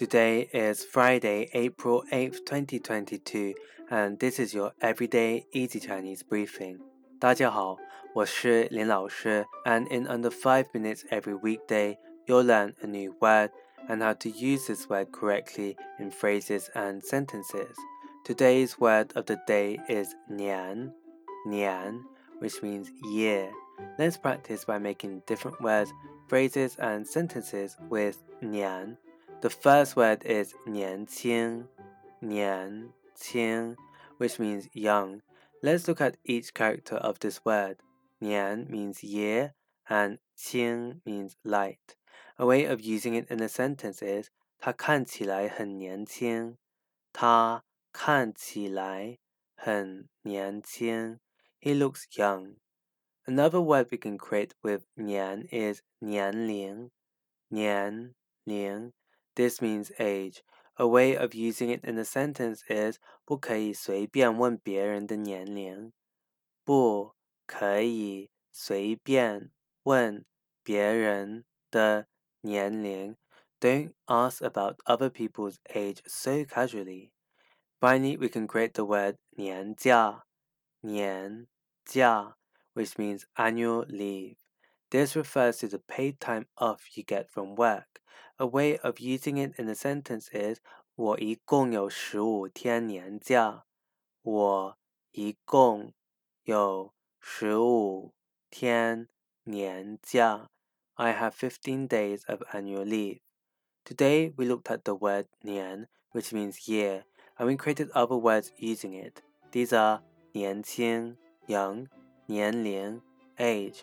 Today is Friday, April 8th, 2022, and this is your everyday easy Chinese briefing. 大家好，我是林老师, and in under 5 minutes every weekday, you'll learn a new word and how to use this word correctly in phrases and sentences. Today's word of the day is nian, nian, which means year. Let's practice by making different words, phrases, and sentences with nian. The first word is 年轻,年轻, which means young. Let's look at each character of this word. 年 means year and 轻 means light. A way of using it in a sentence is 他看起来很年轻。他看起来很年轻。He looks young. Another word we can create with 年 is 年龄。年龄 this means age. A way of using it in a sentence is 不可以随便问别人的年龄。不可以随便问别人的年龄。Don't ask about other people's age so casually. Finally, we can create the word 年假,年假, which means annual leave. This refers to the paid time off you get from work. A way of using it in a sentence is 我一共有十五天年假。我一共有十五天年假。I have 15 days of annual leave. Today we looked at the word 年, which means year, and we created other words using it. These are 年轻 young, 年龄 age,